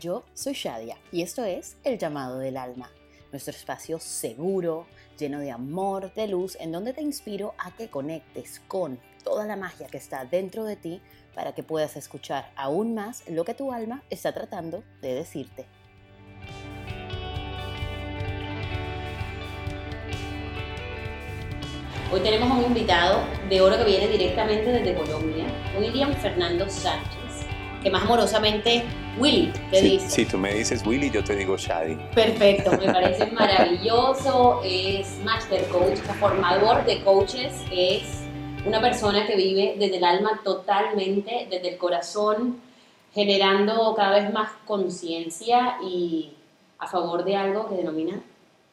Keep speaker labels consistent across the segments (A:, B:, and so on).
A: Yo soy Shadia y esto es El llamado del alma, nuestro espacio seguro, lleno de amor, de luz, en donde te inspiro a que conectes con toda la magia que está dentro de ti para que puedas escuchar aún más lo que tu alma está tratando de decirte. Hoy tenemos un invitado de oro que viene directamente desde Colombia, William Fernando Sánchez que más amorosamente Willy te dice.
B: Si tú me dices Willy, yo te digo Shadi.
A: Perfecto, me parece maravilloso. Es master coach, formador de coaches, es una persona que vive desde el alma totalmente, desde el corazón, generando cada vez más conciencia y a favor de algo que denomina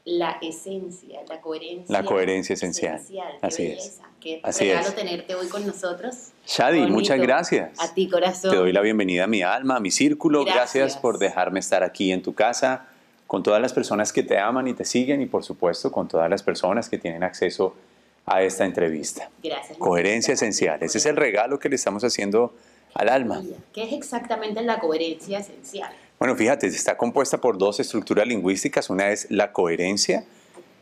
A: la esencia, la coherencia.
B: La coherencia esencial. Así
A: es. Qué regalo tenerte hoy con nosotros.
B: Shadi, muchas gracias.
A: A ti, corazón.
B: Te doy la bienvenida a mi alma, a mi círculo. Gracias. por dejarme estar aquí en tu casa, con todas las personas que te aman y te siguen y por supuesto con todas las personas que tienen acceso a esta entrevista.
A: Gracias.
B: Coherencia esencial. Ese es el regalo que le estamos haciendo al alma.
A: ¿Qué es exactamente la coherencia esencial?
B: Bueno, fíjate, está compuesta por dos estructuras lingüísticas. Una es la coherencia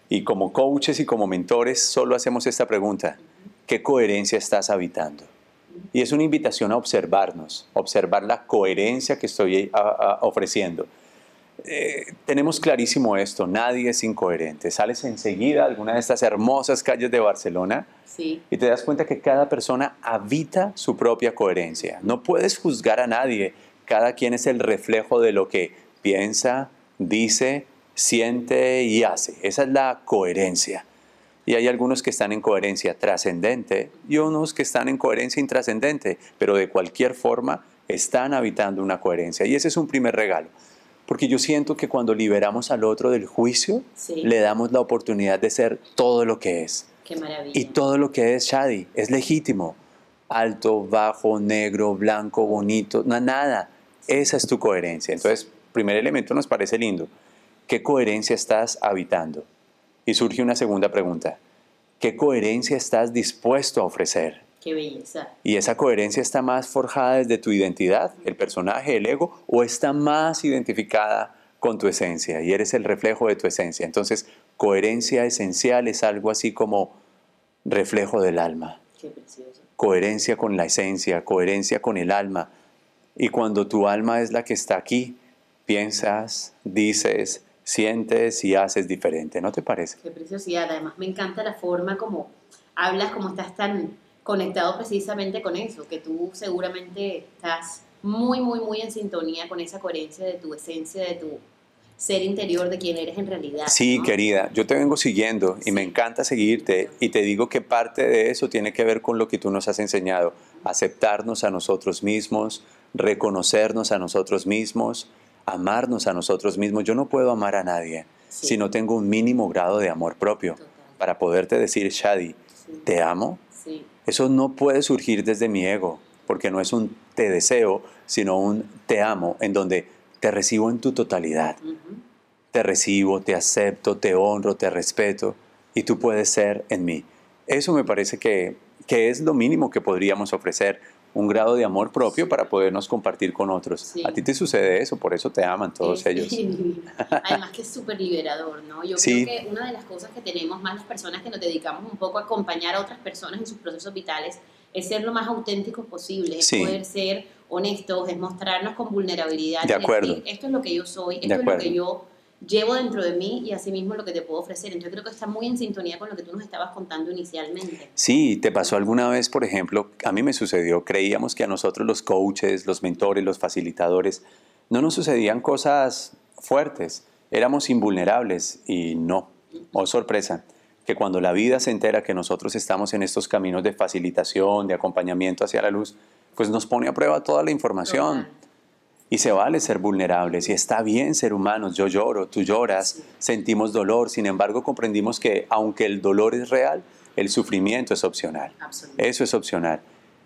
B: y como coaches y como mentores solo hacemos esta pregunta. ¿Qué coherencia estás habitando? Y es una invitación a observarnos, observar la coherencia que estoy ofreciendo. Eh, tenemos clarísimo esto, nadie es incoherente. Sales enseguida a alguna de estas hermosas calles de Barcelona y te das cuenta que cada persona habita su propia coherencia. No puedes juzgar a nadie cada quien es el reflejo de lo que piensa, dice, siente y hace. Esa es la coherencia. Y hay algunos que están en coherencia trascendente y unos que están en coherencia intrascendente, pero de cualquier forma están habitando una coherencia. Y ese es un primer regalo. Porque yo siento que cuando liberamos al otro del juicio, le damos la oportunidad de ser todo lo que es.
A: Qué maravilla.
B: Y todo lo que es Shadi es legítimo. Alto, bajo, negro, blanco, bonito, no, nada. Esa es tu coherencia. Entonces, primer elemento nos parece lindo. ¿Qué coherencia estás habitando? Y surge una segunda pregunta. ¿Qué coherencia estás dispuesto a ofrecer?
A: Qué belleza.
B: ¿Y esa coherencia está más forjada desde tu identidad, el personaje, el ego, o está más identificada con tu esencia y eres el reflejo de tu esencia? Entonces, coherencia esencial es algo así como reflejo del alma.
A: Qué precioso.
B: Coherencia con la esencia, coherencia con el alma y cuando tu alma es la que está aquí, piensas, dices, sientes y haces diferente, ¿no te parece?
A: Qué preciosidad, además. Me encanta la forma como hablas, como estás tan conectado precisamente con eso, que tú seguramente estás muy, muy, muy en sintonía con esa coherencia de tu esencia, de tu ser interior, de quién eres en realidad.
B: Sí, querida, yo te vengo siguiendo y me encanta seguirte. Y te digo que parte de eso tiene que ver con lo que tú nos has enseñado, aceptarnos a nosotros mismos, reconocernos a nosotros mismos, amarnos a nosotros mismos. Yo no puedo amar a nadie si no tengo un mínimo grado de amor propio. Para poderte decir, Shadi, ¿te amo? Eso no puede surgir desde mi ego, porque no es un te deseo, sino un te amo, en donde te recibo en tu totalidad. Te recibo, te acepto, te honro, te respeto, y tú puedes ser en mí. Eso me parece que, que es lo mínimo que podríamos ofrecer un grado de amor propio para podernos compartir con otros. A ti te sucede eso, por eso te aman todos ellos.
A: Además que es súper liberador, ¿no? Yo creo que una de las cosas que tenemos más las personas que nos dedicamos un poco a acompañar a otras personas en sus procesos vitales es ser lo más auténticos posible, es poder ser honestos, es mostrarnos con vulnerabilidad.
B: De acuerdo.
A: esto es lo que yo soy, esto es lo que yo llevo dentro de mí y asimismo lo que te puedo ofrecer. Entonces creo que está muy en sintonía con lo que tú nos estabas contando inicialmente.
B: Sí, ¿te pasó alguna vez, por ejemplo, a mí me sucedió, creíamos que a nosotros los coaches, los mentores, los facilitadores, no nos sucedían cosas fuertes, éramos invulnerables y no, oh sorpresa, que cuando la vida se entera que nosotros estamos en estos caminos de facilitación, de acompañamiento hacia la luz, pues nos pone a prueba toda la información. Y se vale ser vulnerables y está bien ser humanos. Yo lloro, tú lloras, sentimos dolor. Sin embargo, comprendimos que aunque el dolor es real, el sufrimiento es opcional. Eso es opcional.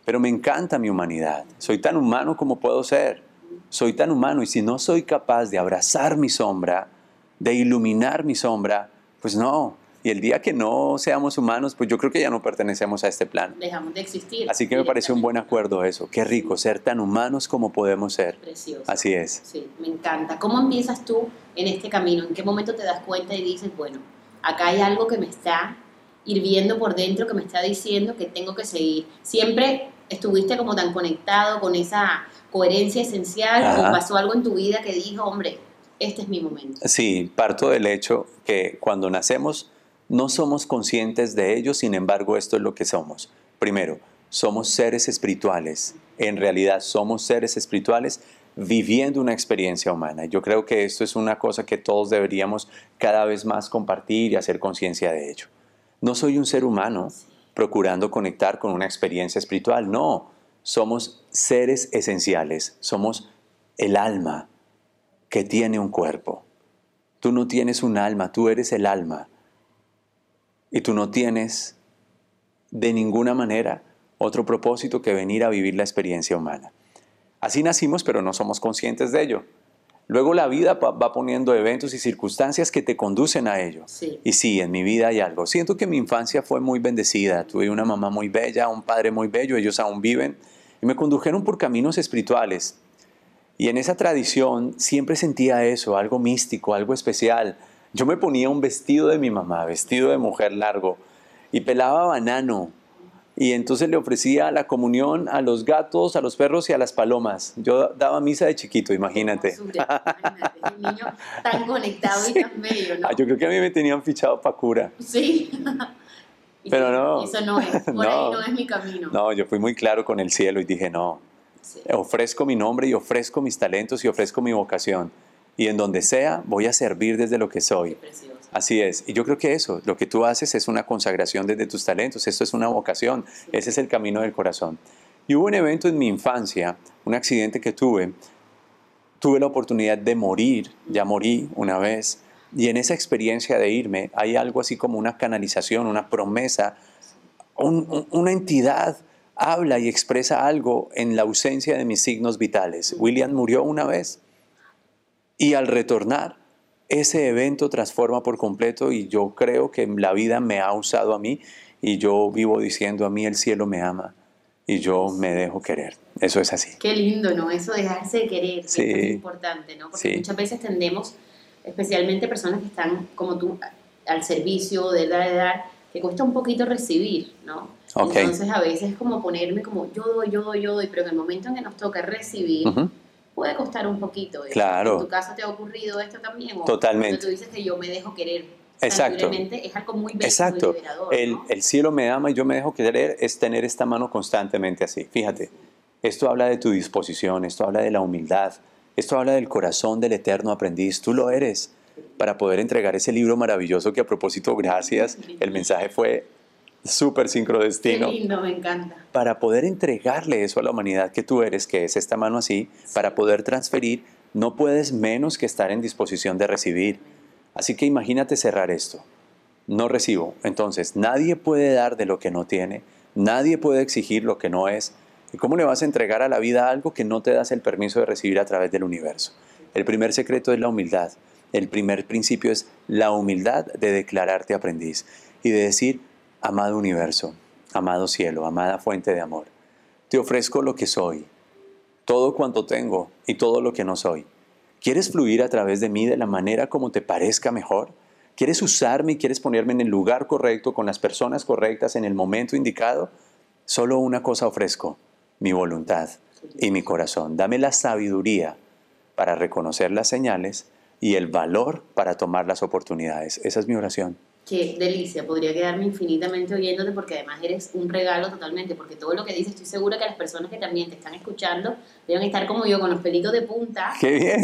B: Pero me encanta mi humanidad. Soy tan humano como puedo ser. Soy tan humano y si no soy capaz de abrazar mi sombra, de iluminar mi sombra, pues no. Y el día que no seamos humanos, pues yo creo que ya no pertenecemos a este plano.
A: Dejamos de existir.
B: Así que me parece un buen acuerdo eso. Qué rico ser tan humanos como podemos ser.
A: Precioso.
B: Así es.
A: Sí, me encanta. ¿Cómo empiezas tú en este camino? ¿En qué momento te das cuenta y dices, bueno, acá hay algo que me está hirviendo por dentro, que me está diciendo que tengo que seguir? Siempre estuviste como tan conectado con esa coherencia esencial
B: Ajá.
A: o pasó algo en tu vida que dijo, hombre, este es mi momento.
B: Sí, parto del hecho que cuando nacemos no somos conscientes de ello, sin embargo esto es lo que somos. Primero, somos seres espirituales. En realidad somos seres espirituales viviendo una experiencia humana. Yo creo que esto es una cosa que todos deberíamos cada vez más compartir y hacer conciencia de ello. No soy un ser humano procurando conectar con una experiencia espiritual, no. Somos seres esenciales, somos el alma que tiene un cuerpo. Tú no tienes un alma, tú eres el alma. Y tú no tienes de ninguna manera otro propósito que venir a vivir la experiencia humana. Así nacimos, pero no somos conscientes de ello. Luego la vida va poniendo eventos y circunstancias que te conducen a ello.
A: Sí.
B: Y sí, en mi vida hay algo. Siento que mi infancia fue muy bendecida. Tuve una mamá muy bella, un padre muy bello, ellos aún viven. Y me condujeron por caminos espirituales. Y en esa tradición siempre sentía eso, algo místico, algo especial. Yo me ponía un vestido de mi mamá, vestido de mujer largo, y pelaba banano. Y entonces le ofrecía la comunión a los gatos, a los perros y a las palomas. Yo daba misa de chiquito, imagínate.
A: Imagínate, ese niño tan conectado y tan bello, ¿no?
B: Ah, Yo creo que a mí me tenían fichado para cura.
A: Sí.
B: Pero
A: sí,
B: no.
A: Eso no es, por ahí
B: No.
A: no es mi camino.
B: No, yo fui muy claro con el cielo y dije, no,
A: Sí.
B: ofrezco mi nombre y ofrezco mis talentos y ofrezco mi vocación. Y en donde sea, voy a servir desde lo que soy. Así es. Y yo creo que eso, lo que tú haces es una consagración desde tus talentos. Esto es una vocación. Ese es el camino del corazón. Y hubo un evento en mi infancia, un accidente que tuve. Tuve la oportunidad de morir, ya morí una vez. Y en esa experiencia de irme hay algo así como una canalización, una promesa, un- un- una entidad habla y expresa algo en la ausencia de mis signos vitales. William murió una vez y al retornar, ese evento transforma por completo y yo creo que la vida me ha usado a mí y yo vivo diciendo a mí el cielo me ama y yo me dejo querer. Eso es así.
A: Qué lindo, ¿no? Eso de dejarse de querer, que
B: Sí.
A: es importante, ¿no? Porque
B: Sí.
A: muchas veces tendemos, especialmente personas que están como tú, al servicio de dar, de dar, que cuesta un poquito recibir, ¿no?
B: Ok.
A: Entonces a veces es como ponerme como yo doy, yo doy, yo doy, pero en el momento en que nos toca recibir,
B: Ujú.
A: Puede costar un poquito.
B: Claro.
A: En tu caso te ha ocurrido esto también. O
B: Totalmente.
A: tú dices que yo me dejo querer.
B: Exacto.
A: Es algo muy bello,
B: Exacto.
A: muy liberador,
B: El,
A: ¿no?
B: el cielo me ama y yo me dejo querer es tener esta mano constantemente así. Fíjate, esto habla de tu disposición, esto habla de la humildad, esto habla del corazón del eterno aprendiz. Tú lo eres para poder entregar ese libro maravilloso que a propósito, gracias, el mensaje fue súper
A: Qué
B: sincrodestino.
A: lindo, me encanta.
B: Para poder entregarle eso a la humanidad que tú eres, que es esta mano así, para poder transferir, no puedes menos que estar en disposición de recibir. Así que imagínate cerrar esto. No recibo. Entonces, nadie puede dar de lo que no tiene, nadie puede exigir lo que no es. ¿Y cómo le vas a entregar a la vida algo que no te das el permiso de recibir a través del universo? El primer secreto es la humildad. El primer principio es la humildad de declararte aprendiz y de decir, amado universo, amado cielo, amada fuente de amor, te ofrezco lo que soy, todo cuanto tengo y todo lo que no soy. ¿Quieres fluir a través de mí de la manera como te parezca mejor? ¿Quieres usarme y quieres ponerme en el lugar correcto, con las personas correctas, en el momento indicado? Solo una cosa ofrezco, mi voluntad y mi corazón. Dame la sabiduría para reconocer las señales y el valor para tomar las oportunidades. Esa es mi oración.
A: Qué delicia, podría quedarme infinitamente oyéndote porque además eres un regalo totalmente, porque todo lo que dices estoy segura que las personas que también te están escuchando deben estar como yo con los pelitos de punta,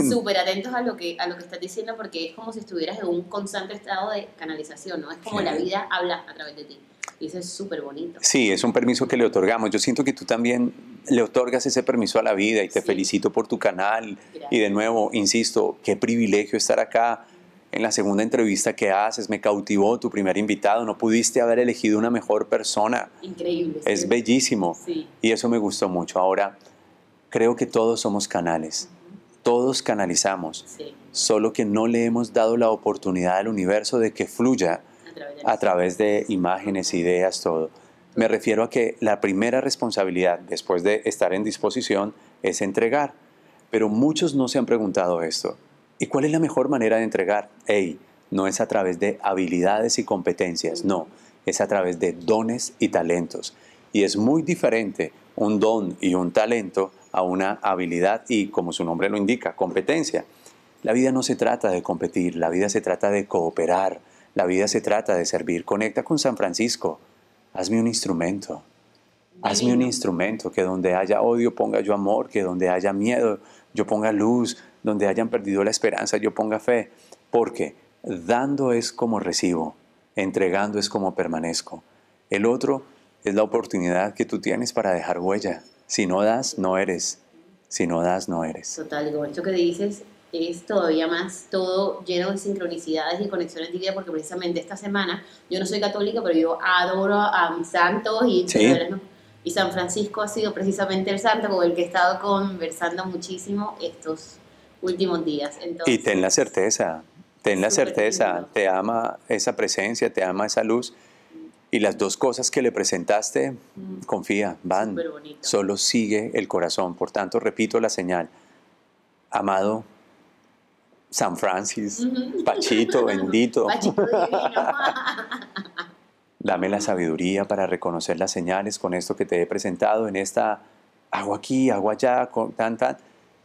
A: súper atentos a lo, que, a lo que estás diciendo porque es como si estuvieras en un constante estado de canalización, ¿no? Es como
B: Qué
A: la
B: bien.
A: vida habla a través de ti. Y eso es súper bonito.
B: Sí, es un permiso que le otorgamos. Yo siento que tú también le otorgas ese permiso a la vida y te
A: Sí.
B: felicito por tu canal.
A: Gracias.
B: Y de nuevo, insisto, qué privilegio estar acá en la segunda entrevista que haces. Me cautivó tu primer invitado. No pudiste haber elegido una mejor persona.
A: Increíble.
B: Es
A: sí.
B: bellísimo.
A: Sí.
B: Y eso me gustó mucho. Ahora, creo que todos somos canales. Todos canalizamos.
A: Sí,
B: Solo que no le hemos dado la oportunidad al universo de que fluya
A: a
B: a través de imágenes, ideas, todo. Me refiero a que la primera responsabilidad después de estar en disposición es entregar. Pero muchos no se han preguntado esto. ¿Y cuál es la mejor manera de entregar? Hey, no es a través de habilidades y competencias, no, es a través de dones y talentos. Y es muy diferente un don y un talento a una habilidad y, como su nombre lo indica, competencia. La vida no se trata de competir, la vida se trata de cooperar, la vida se trata de servir. Conecta con San Francisco, hazme un instrumento, hazme un instrumento, que donde haya odio ponga yo amor, que donde haya miedo yo ponga luz, donde hayan perdido la esperanza yo ponga fe, porque dando es como recibo, entregando es como permanezco. El otro es la oportunidad que tú tienes para dejar huella. Si no das, no eres. Si no das, no eres.
A: Total, y como esto que dices, es todavía más todo lleno de sincronicidades y conexiones divinas, porque precisamente esta semana, yo no soy católica, pero yo adoro a mis santos y, y San Francisco ha sido precisamente el santo con el que he estado conversando muchísimo estos últimos días.
B: y ten la certeza, ten la certeza, te ama esa presencia, te ama esa luz. Y las dos cosas que le presentaste, mm. confía, van. Solo sigue el corazón. Por tanto, repito la señal. Amado San Francis, Pachito, bendito. Dame la sabiduría para reconocer las señales con esto que te he presentado en esta agua aquí, agua allá, con tan, tan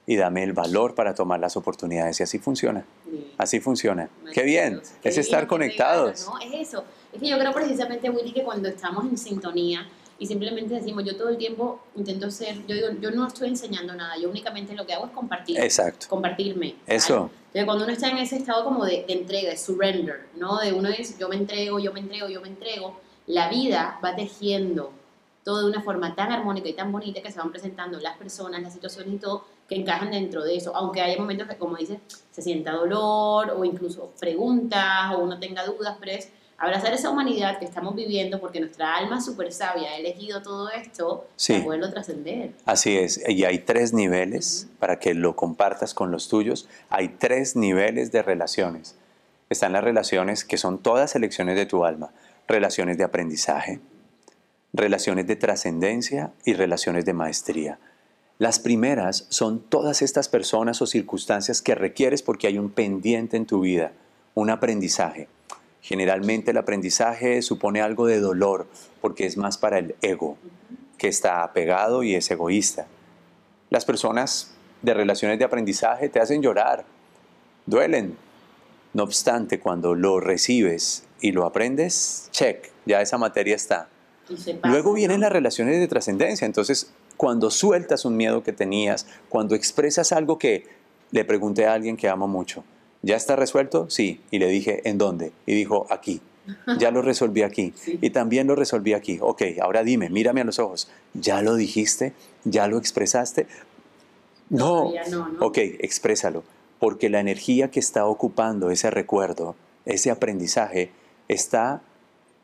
B: y dame el valor para tomar las oportunidades. Y así funciona. Así funciona. Qué bien. es estar conectados.
A: ¿no? Es eso. Es que yo creo precisamente, Willy, que cuando estamos en sintonía y simplemente decimos, yo todo el tiempo intento ser, yo digo, yo no estoy enseñando nada, yo únicamente lo que hago es compartir.
B: Exacto.
A: Compartirme.
B: Eso.
A: Entonces, cuando uno está en ese estado como de, de entrega, de surrender, ¿no? De uno es, yo me entrego, yo me entrego, yo me entrego, la vida va tejiendo todo de una forma tan armónica y tan bonita que se van presentando las personas, las situaciones y todo, que encajan dentro de eso, aunque haya momentos que, como dices, se sienta dolor o incluso preguntas o uno tenga dudas, pero es abrazar esa humanidad que estamos viviendo porque nuestra alma súper sabia ha elegido todo esto para poderlo trascender.
B: Así es, y hay tres niveles, para que lo compartas con los tuyos, hay tres niveles de relaciones. Están las relaciones que son todas elecciones de tu alma, relaciones de aprendizaje, relaciones de trascendencia y relaciones de maestría. Las primeras son todas estas personas o circunstancias que requieres porque hay un pendiente en tu vida, un aprendizaje. Generalmente el aprendizaje supone algo de dolor porque es más para el ego, que está apegado y es egoísta. Las personas de relaciones de aprendizaje te hacen llorar, duelen. No obstante, cuando lo recibes y lo aprendes, check, ya esa materia está. Luego vienen las relaciones de trascendencia. Entonces, cuando sueltas un miedo que tenías, cuando expresas algo que le pregunté a alguien que amo mucho, ¿ya está resuelto? Sí. Y le dije, ¿en dónde? Y dijo, aquí. Ya lo resolví aquí. Y también lo resolví aquí. Ok, ahora dime, mírame a los ojos. ¿Ya lo dijiste? ¿Ya lo expresaste? No. no, no. Ok, exprésalo. Porque la energía que está ocupando ese recuerdo, ese aprendizaje, está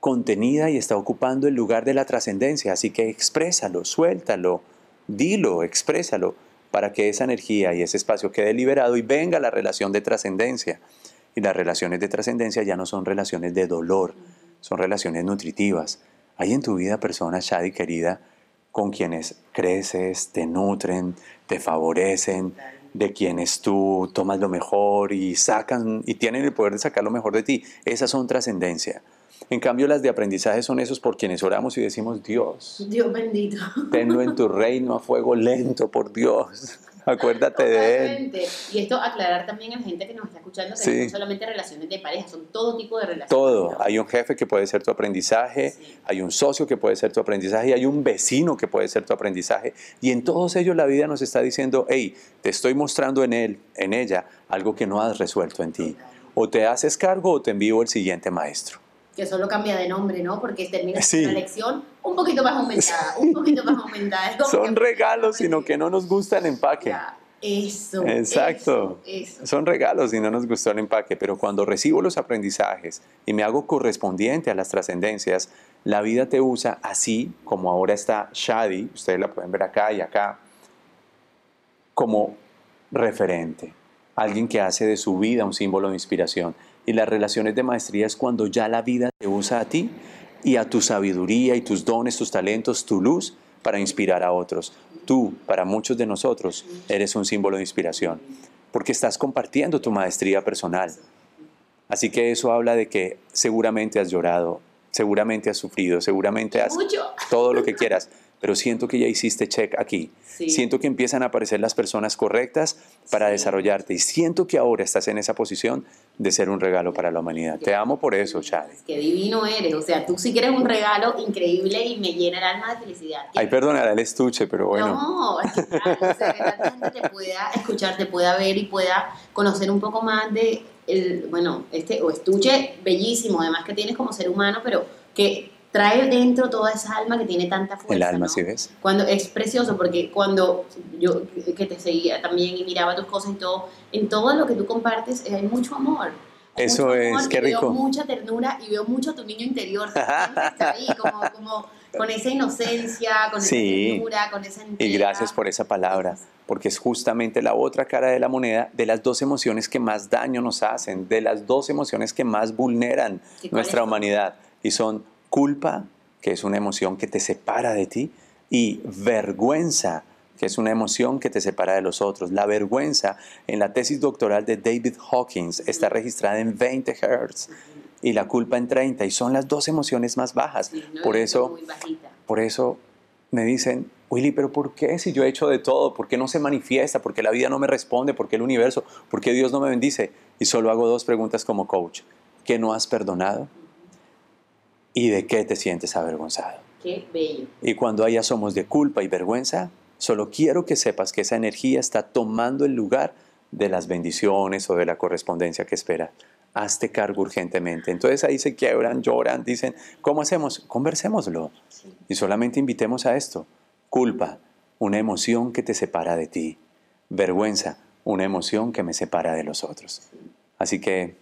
B: contenida y está ocupando el lugar de la trascendencia. Así que exprésalo, suéltalo, dilo, exprésalo, para que esa energía y ese espacio quede liberado y venga la relación de trascendencia. Y las relaciones de trascendencia ya no son relaciones de dolor, son relaciones nutritivas. Hay en tu vida personas, Shadi querida, con quienes creces, te nutren, te favorecen, de quienes tú tomas lo mejor y sacan y tienen el poder de sacar lo mejor de ti. Esas son trascendencia. En cambio, las de aprendizaje son esos por quienes oramos y decimos, Dios.
A: Dios bendito.
B: Tenlo en tu reino a fuego lento, por Dios. Acuérdate de
A: él. Y esto aclarar también a la gente que nos está escuchando que no son solamente relaciones de pareja, son todo tipo de relaciones.
B: Todo. Hay un jefe que puede ser tu aprendizaje, hay un socio que puede ser tu aprendizaje y hay un vecino que puede ser tu aprendizaje. Y en todos ellos la vida nos está diciendo, hey, te estoy mostrando en él, en ella, algo que no has resuelto en ti. O te haces cargo o te envío el siguiente maestro
A: que solo cambia de nombre, ¿no? Porque termina la lección un poquito más aumentada, un poquito más aumentada.
B: Son regalos, sino que no nos gusta el empaque.
A: eso.
B: Exacto. Son regalos y no nos gustó el empaque, pero cuando recibo los aprendizajes y me hago correspondiente a las trascendencias, la vida te usa así como ahora está Shadi, ustedes la pueden ver acá y acá, como referente, alguien que hace de su vida un símbolo de inspiración. Y las relaciones de maestría es cuando ya la vida te usa a ti y a tu sabiduría y tus dones, tus talentos, tu luz para inspirar a otros. Tú, para muchos de nosotros, eres un símbolo de inspiración, porque estás compartiendo tu maestría personal. Así que eso habla de que seguramente has llorado, seguramente has sufrido, seguramente has todo lo que quieras, pero siento que ya hiciste check aquí. Siento que empiezan a aparecer las personas correctas para desarrollarte y siento que ahora estás en esa posición de ser un regalo para la humanidad. Te amo por eso, Chad.
A: Qué divino eres. O sea, tú sí que eres un regalo increíble y me llena el alma de felicidad.
B: Ay, perdona el estuche, pero bueno.
A: No, es que claro, o sea, que tanta gente te pueda escuchar, te pueda ver y pueda conocer un poco más de el, bueno, este o estuche bellísimo, además que tienes como ser humano, pero que trae dentro toda esa alma que tiene tanta fuerza.
B: El alma, ¿sí ves?
A: Cuando es precioso, porque cuando yo que te seguía también y miraba tus cosas y todo, en todo lo que tú compartes hay mucho amor.
B: Eso es, qué rico.
A: Veo mucha ternura y veo mucho a tu niño interior. Está ahí, como, como con esa inocencia, con esa ternura, con esa entrega.
B: Y gracias por esa palabra, porque es justamente la otra cara de la moneda de las dos emociones que más daño nos hacen, de las dos emociones que más vulneran nuestra humanidad. Y son culpa, que es una emoción que te separa de ti, y vergüenza, que es una emoción que te separa de los otros. La vergüenza en la tesis doctoral de David Hawkins está registrada en 20 Hz y la culpa en 30 y son las dos emociones más bajas. por eso, por eso me dicen, Willy, pero ¿por qué si yo he hecho de todo? ¿Por qué no se manifiesta? ¿Por qué la vida no me responde? ¿Por qué el universo? ¿Por qué Dios no me bendice? Y solo hago dos preguntas como coach. ¿Qué no has perdonado? ¿Y de qué te sientes avergonzado?
A: Qué bello.
B: Y cuando haya somos de culpa y vergüenza, solo quiero que sepas que esa energía está tomando el lugar de las bendiciones o de la correspondencia que espera. Hazte cargo urgentemente. Entonces ahí se quiebran, lloran, dicen, ¿cómo hacemos? Conversémoslo. Y solamente invitemos a esto. Culpa, una emoción que te separa de ti. Vergüenza, una emoción que me separa de los otros. Así que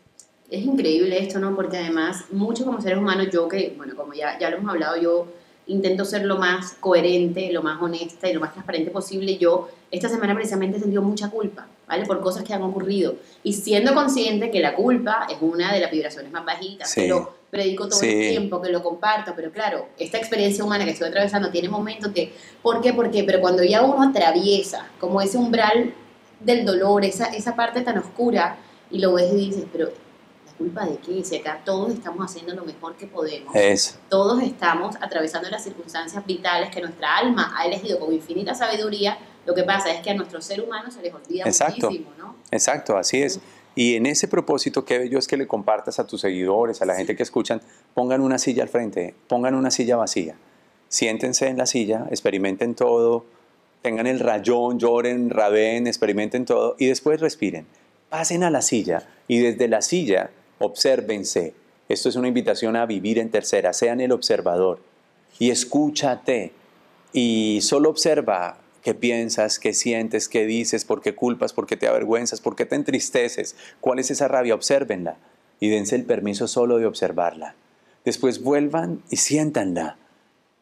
A: es increíble esto, ¿no? Porque además, mucho como seres humanos, yo que, bueno, como ya, ya lo hemos hablado, yo intento ser lo más coherente, lo más honesta y lo más transparente posible. Yo esta semana precisamente he sentido mucha culpa, ¿vale? Por cosas que han ocurrido. Y siendo consciente que la culpa es una de las vibraciones más bajitas, pero predico todo el tiempo, que lo comparto, pero claro, esta experiencia humana que estoy atravesando tiene momentos que, ¿por qué? ¿Por qué? Pero cuando ya uno atraviesa como ese umbral del dolor, esa, esa parte tan oscura, y lo ves y dices, pero culpa de qué? Si acá todos estamos haciendo lo mejor que podemos. Todos estamos atravesando las circunstancias vitales que nuestra alma ha elegido con infinita sabiduría. Lo que pasa es que a nuestro ser humano se les olvida
B: Exacto.
A: muchísimo, ¿no?
B: Exacto, así es. Y en ese propósito, qué bello es que le compartas a tus seguidores, a la gente que escuchan, pongan una silla al frente, pongan una silla vacía. Siéntense en la silla, experimenten todo, tengan el rayón, lloren, raben, experimenten todo y después respiren. Pasen a la silla y desde la silla obsérvense. Esto es una invitación a vivir en tercera, sean el observador y escúchate y solo observa qué piensas, qué sientes, qué dices, por qué culpas, por qué te avergüenzas, por qué te entristeces, cuál es esa rabia, obsérvenla y dense el permiso solo de observarla. Después vuelvan y siéntanla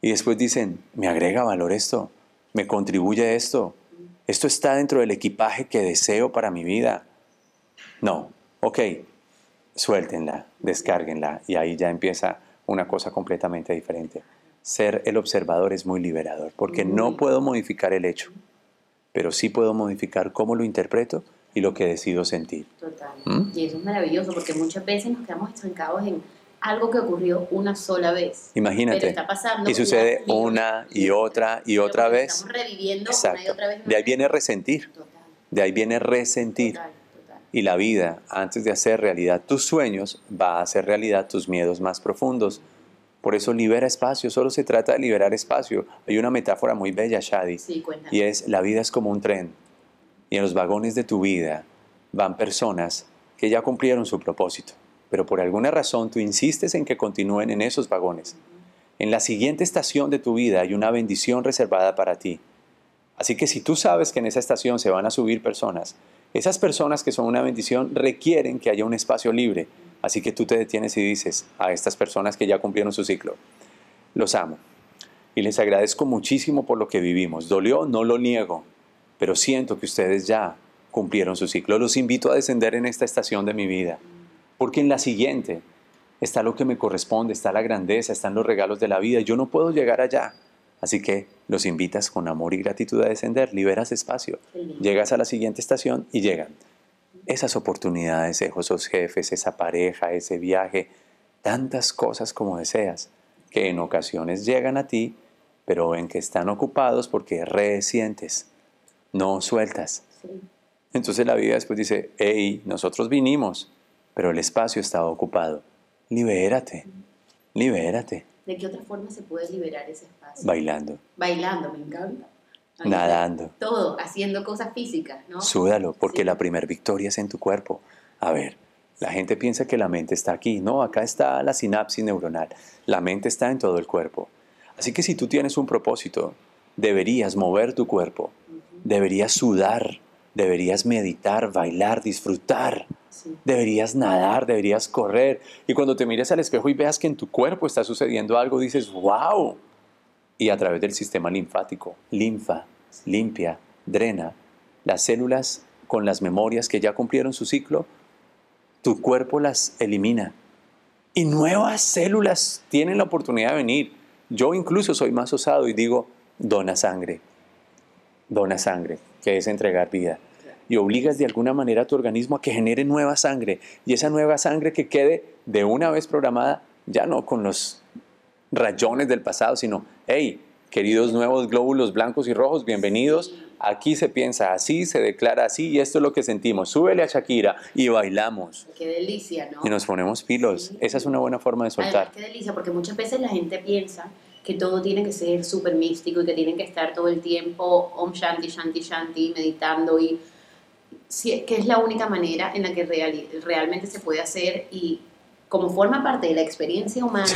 B: y después dicen, me agrega valor esto, me contribuye esto, esto está dentro del equipaje que deseo para mi vida. No, ok, suéltenla, descárguenla y ahí ya empieza una cosa completamente diferente. Ser el observador es muy liberador porque no puedo modificar el hecho, pero sí puedo modificar cómo lo interpreto y lo que decido sentir.
A: Total. ¿Mm? Y eso es maravilloso porque muchas veces nos quedamos estancados en algo que ocurrió una sola vez.
B: Imagínate.
A: está pasando
B: y sucede una y otra y otra vez.
A: Estamos reviviendo una y otra vez.
B: De ahí viene resentir.
A: Total.
B: De ahí viene resentir.
A: Total.
B: Y la vida, antes de hacer realidad tus sueños, va a hacer realidad tus miedos más profundos. Por eso libera espacio, solo se trata de liberar espacio. Hay una metáfora muy bella, Shadi,
A: sí,
B: y es la vida es como un tren. Y en los vagones de tu vida van personas que ya cumplieron su propósito, pero por alguna razón tú insistes en que continúen en esos vagones. En la siguiente estación de tu vida hay una bendición reservada para ti. Así que si tú sabes que en esa estación se van a subir personas, esas personas que son una bendición requieren que haya un espacio libre. Así que tú te detienes y dices a estas personas que ya cumplieron su ciclo, los amo. Y les agradezco muchísimo por lo que vivimos. Dolió, no lo niego, pero siento que ustedes ya cumplieron su ciclo. Los invito a descender en esta estación de mi vida, porque en la siguiente está lo que me corresponde, está la grandeza, están los regalos de la vida. Yo no puedo llegar allá. Así que los invitas con amor y gratitud a descender, liberas espacio, llegas a la siguiente estación y llegan esas oportunidades, esos jefes, esa pareja, ese viaje, tantas cosas como deseas, que en ocasiones llegan a ti, pero ven que están ocupados porque resientes, no sueltas. Entonces la vida después dice, hey, nosotros vinimos, pero el espacio estaba ocupado. Libérate, libérate.
A: ¿De qué otra forma se puede liberar ese espacio?
B: Bailando.
A: Bailando, me encanta.
B: Nadando.
A: Todo, haciendo cosas físicas, ¿no?
B: Súdalo, porque la primer victoria es en tu cuerpo. A ver, la gente piensa que la mente está aquí. No, acá está la sinapsis neuronal. La mente está en todo el cuerpo. Así que si tú tienes un propósito, deberías mover tu cuerpo, deberías sudar, deberías meditar, bailar, disfrutar. Deberías nadar, deberías correr. Y cuando te mires al espejo y veas que en tu cuerpo está sucediendo algo, dices, wow. Y a través del sistema linfático, linfa, limpia, drena las células con las memorias que ya cumplieron su ciclo, tu cuerpo las elimina. Y nuevas células tienen la oportunidad de venir. Yo incluso soy más osado y digo, dona sangre. Dona sangre, que es entregar vida y obligas de alguna manera a tu organismo a que genere nueva sangre y esa nueva sangre que quede de una vez programada, ya no con los rayones del pasado, sino, hey, queridos nuevos glóbulos blancos y rojos, bienvenidos. Aquí se piensa así, se declara así y esto es lo que sentimos. Súbele a Shakira y bailamos.
A: Qué delicia, ¿no?
B: Y nos ponemos pilos. Esa es una buena forma de soltar.
A: qué delicia, porque muchas veces la gente piensa que todo tiene que ser súper místico y que tienen que estar todo el tiempo Om Shanti, Shanti, Shanti, meditando y que es la única manera en la que realmente se puede hacer y como forma parte de la experiencia humana,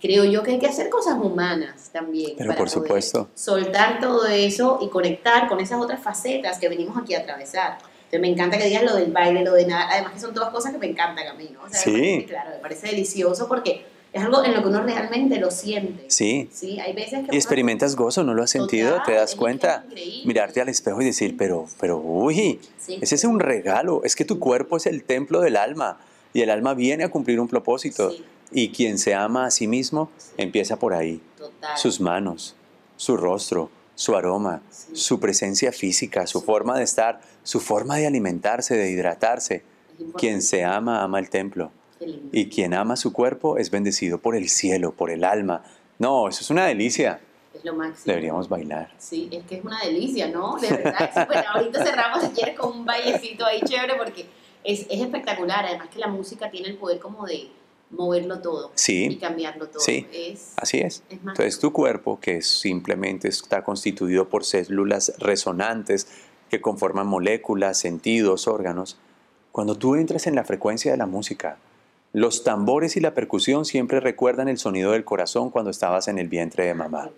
A: creo yo que hay que hacer cosas humanas también.
B: Pero por supuesto.
A: Soltar todo eso y conectar con esas otras facetas que venimos aquí a atravesar. Entonces me encanta que digas lo del baile, lo de nada, además que son todas cosas que me encantan a mí, ¿no?
B: sí.
A: claro, me parece delicioso porque es algo en lo que uno realmente lo siente.
B: Sí.
A: Sí, hay veces que...
B: Y experimentas gozo, ¿no lo has sentido? ¿Te das cuenta? Mirarte al espejo y decir, pero, pero, uy, ese es un regalo. Es que tu cuerpo es el templo del alma y el alma viene a cumplir un propósito. Y quien se ama a sí mismo empieza por ahí.
A: Total.
B: Sus manos, su rostro, su aroma, su presencia física, su forma de estar, su forma de alimentarse, de hidratarse. Quien se ama, ama el templo. Y quien ama su cuerpo es bendecido por el cielo, por el alma. No, eso es una delicia.
A: Es lo máximo.
B: Deberíamos bailar.
A: Sí, es que es una delicia, ¿no? De verdad. bueno, ahorita cerramos si quieres con un bailecito ahí chévere porque es, es, espectacular. Además que la música tiene el poder como de moverlo todo
B: sí,
A: y cambiarlo todo.
B: Sí, así es. Entonces tu cuerpo, que simplemente está constituido por células resonantes que conforman moléculas, sentidos, órganos, cuando tú entras en la frecuencia de la música, los tambores y la percusión siempre recuerdan el sonido del corazón cuando estabas en el vientre de mamá.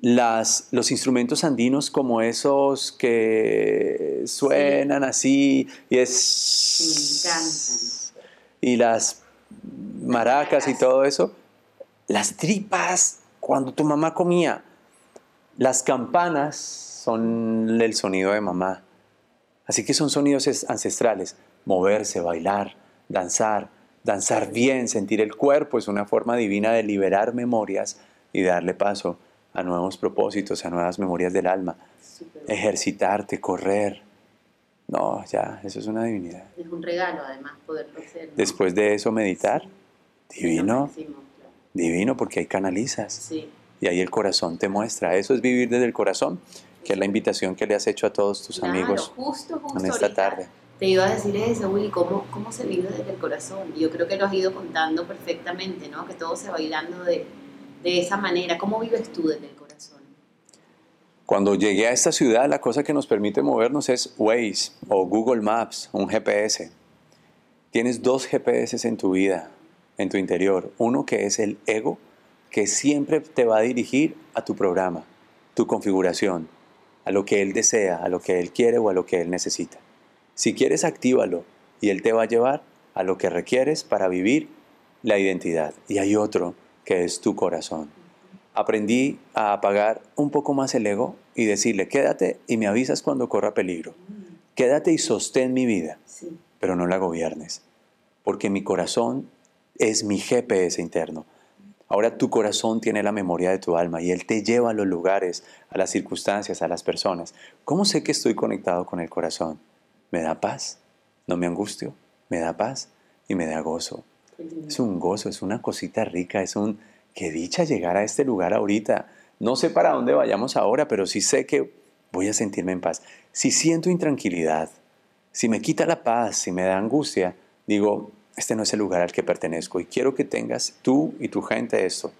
B: Las, los instrumentos andinos como esos que suenan así y es...
A: Me encantan.
B: Y las maracas y todo eso. Las tripas, cuando tu mamá comía. Las campanas son el sonido de mamá. Así que son sonidos ancestrales. Moverse, bailar, danzar, danzar bien, sentir el cuerpo es una forma divina de liberar memorias y darle paso a nuevos propósitos, a nuevas memorias del alma. Ejercitarte, correr. No, ya, eso es una divinidad.
A: Es un regalo además poderlo hacer.
B: Después de eso meditar, divino. Divino porque ahí canalizas. Y ahí el corazón te muestra. Eso es vivir desde el corazón, que es la invitación que le has hecho a todos tus amigos en esta tarde
A: te iba a decir eso, Willy, ¿cómo, cómo se vive desde el corazón? Yo creo que lo has ido contando perfectamente, ¿no? Que todo se va bailando de, de esa manera. ¿Cómo vives tú desde el corazón?
B: Cuando llegué a esta ciudad, la cosa que nos permite movernos es Waze o Google Maps, un GPS. Tienes dos GPS en tu vida, en tu interior. Uno que es el ego, que siempre te va a dirigir a tu programa, tu configuración, a lo que él desea, a lo que él quiere o a lo que él necesita. Si quieres, actívalo y Él te va a llevar a lo que requieres para vivir la identidad. Y hay otro que es tu corazón. Aprendí a apagar un poco más el ego y decirle, quédate y me avisas cuando corra peligro. Quédate y sostén mi vida, pero no la gobiernes, porque mi corazón es mi GPS interno. Ahora tu corazón tiene la memoria de tu alma y Él te lleva a los lugares, a las circunstancias, a las personas. ¿Cómo sé que estoy conectado con el corazón? Me da paz, no me angustio, me da paz y me da gozo. Es un gozo, es una cosita rica, es un, qué dicha llegar a este lugar ahorita. No sé para dónde vayamos ahora, pero sí sé que voy a sentirme en paz. Si siento intranquilidad, si me quita la paz, si me da angustia, digo, este no es el lugar al que pertenezco y quiero que tengas tú y tu gente esto.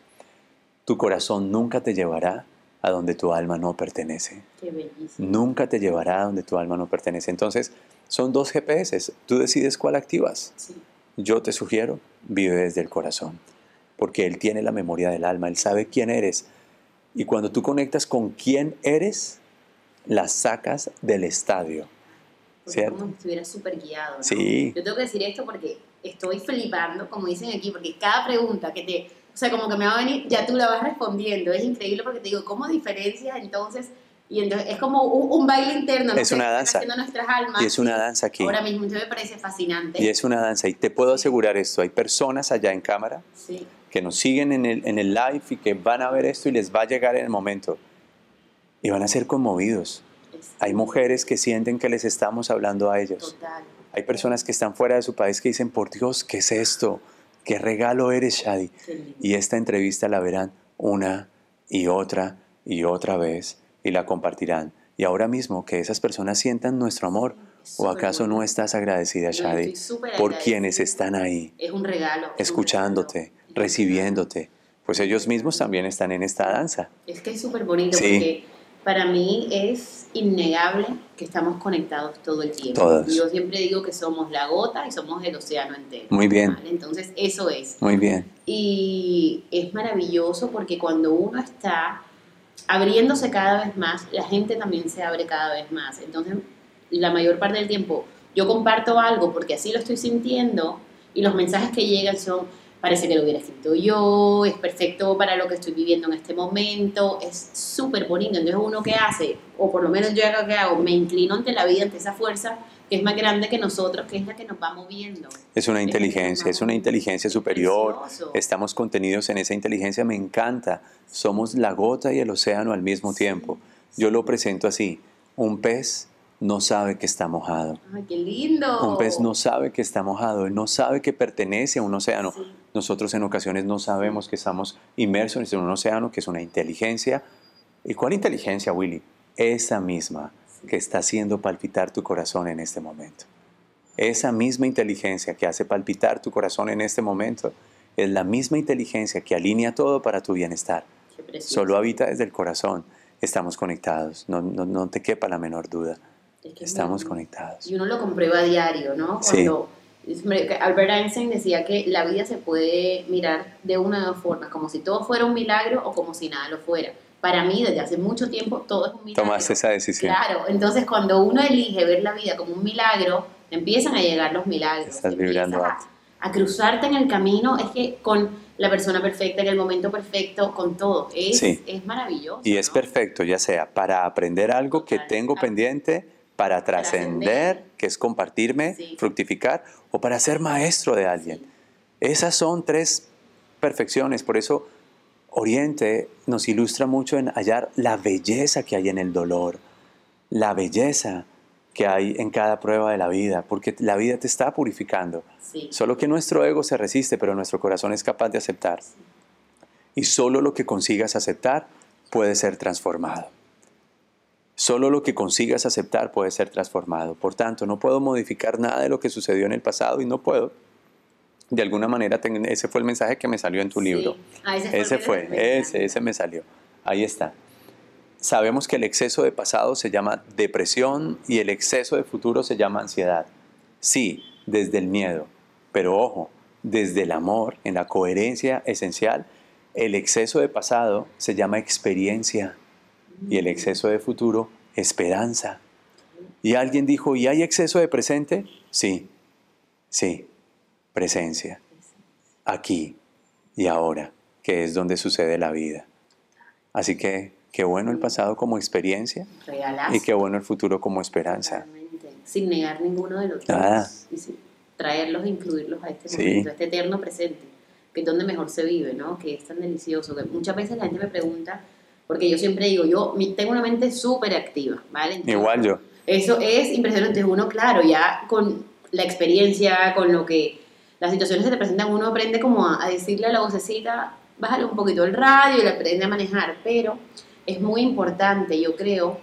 B: Tu corazón nunca te llevará a donde tu alma no pertenece.
A: Qué bellísimo.
B: Nunca te llevará a donde tu alma no pertenece. Entonces, son dos GPS. Tú decides cuál activas.
A: Sí.
B: Yo te sugiero, vive desde el corazón, porque Él tiene la memoria del alma, Él sabe quién eres. Y cuando tú conectas con quién eres, la sacas del estadio.
A: Porque
B: ¿Cierto?
A: como si estuviera súper guiado. ¿no?
B: Sí.
A: Yo tengo que decir esto porque estoy flipando, como dicen aquí, porque cada pregunta que te. O sea, como que me va a venir, ya tú la vas respondiendo. Es increíble porque te digo, ¿cómo diferencias entonces? Y entonces es como un, un baile interno. ¿no?
B: Es una danza.
A: haciendo nuestras almas.
B: Y es una danza aquí.
A: Ahora mismo, entonces me parece fascinante.
B: Y es una danza. Y te puedo asegurar esto, hay personas allá en cámara
A: Sí.
B: que nos siguen en el, en el live y que van a ver esto y les va a llegar en el momento. Y van a ser conmovidos. Hay mujeres que sienten que les estamos hablando a ellos.
A: Total.
B: Hay personas que están fuera de su país que dicen, por Dios, ¿qué es esto? ¿Qué regalo eres, Shadi? Y esta entrevista la verán una y otra y otra vez y la compartirán. Y ahora mismo que esas personas sientan nuestro amor, ¿o acaso no estás agradecida, Shadi, por quienes están ahí,
A: Es un regalo.
B: escuchándote, recibiéndote? Pues ellos mismos también están en esta danza.
A: Es que es súper bonito
B: Sí.
A: porque para mí es innegable que estamos conectados todo el tiempo.
B: Todos.
A: Yo siempre digo que somos la gota y somos el océano entero.
B: Muy bien.
A: ¿vale? Entonces, eso es.
B: Muy bien.
A: Y es maravilloso porque cuando uno está abriéndose cada vez más, la gente también se abre cada vez más. Entonces, la mayor parte del tiempo yo comparto algo porque así lo estoy sintiendo y los mensajes que llegan son, parece que lo hubiera escrito yo, es perfecto para lo que estoy viviendo en este momento, es súper bonito. Entonces, uno que hace, o por lo menos yo que hago, me inclino ante la vida, ante esa fuerza que es más grande que nosotros, que es la que nos va moviendo.
B: Es una inteligencia, es una inteligencia superior.
A: Precioso.
B: Estamos contenidos en esa inteligencia, me encanta. Somos la gota y el océano al mismo tiempo. Yo lo presento así. Un pez no sabe que está mojado.
A: Ay, qué lindo.
B: Un pez no sabe que está mojado, él no sabe que pertenece a un océano.
A: Sí.
B: Nosotros en ocasiones no sabemos que estamos inmersos en un océano que es una inteligencia. ¿Y cuál inteligencia, Willy? Esa misma que está haciendo palpitar tu corazón en este momento. Esa misma inteligencia que hace palpitar tu corazón en este momento es la misma inteligencia que alinea todo para tu bienestar. Solo habita desde el corazón. Estamos conectados, no, no, no te quepa la menor duda.
A: Es que es
B: Estamos conectados.
A: Y uno lo comprueba a diario, ¿no?
B: Sí.
A: Albert Einstein decía que la vida se puede mirar de una de dos formas, como si todo fuera un milagro o como si nada lo fuera. Para mí, desde hace mucho tiempo, todo es un milagro.
B: Tomaste esa decisión.
A: Claro, entonces cuando uno elige ver la vida como un milagro, empiezan a llegar los milagros.
B: Estás vibrando
A: a, a cruzarte en el camino, es que con la persona perfecta, en el momento perfecto, con todo. Es,
B: Sí.
A: es maravilloso.
B: Y es
A: ¿no?
B: perfecto, ya sea para aprender algo que tengo pendiente, para trascender, que es compartirme,
A: Sí.
B: fructificar, o para ser maestro de alguien. Esas son tres perfecciones, por eso Oriente nos ilustra mucho en hallar la belleza que hay en el dolor, la belleza que hay en cada prueba de la vida, porque la vida te está purificando.
A: Sí.
B: Solo que nuestro ego se resiste, pero nuestro corazón es capaz de aceptar. Y solo lo que consigas aceptar puede ser transformado. Solo lo que consigas aceptar puede ser transformado. Por tanto, no puedo modificar nada de lo que sucedió en el pasado y no puedo. De alguna manera, ese fue el mensaje que me salió en tu
A: Sí.
B: libro.
A: Ah, ese
B: Ese fue, ese, ese me salió. Ahí está. Sabemos que el exceso de pasado se llama depresión y el exceso de futuro se llama ansiedad. Sí, desde el miedo, pero ojo, desde el amor, en la coherencia esencial, el exceso de pasado se llama experiencia y el exceso de futuro, esperanza. Y alguien dijo, ¿y hay exceso de presente? Sí, sí, presencia, aquí y ahora, que es donde sucede la vida. Así que qué bueno el pasado como experiencia
A: Regalazo.
B: y qué bueno el futuro como esperanza.
A: Totalmente. Sin negar ninguno de los
B: Nada.
A: dos. Y traerlos e incluirlos a este
B: Sí.
A: momento, a este eterno presente. que es donde mejor se vive, ¿no? Que es tan delicioso. Que muchas veces la gente me pregunta, porque yo siempre digo, yo tengo una mente súper activa, ¿vale?
B: Igual yo.
A: Eso es impresionante. Uno, claro, ya con la experiencia, con lo que las situaciones se te presentan, uno aprende como a, a decirle a la vocecita, bájale un poquito el radio y le aprende a manejar, pero es muy importante, yo creo,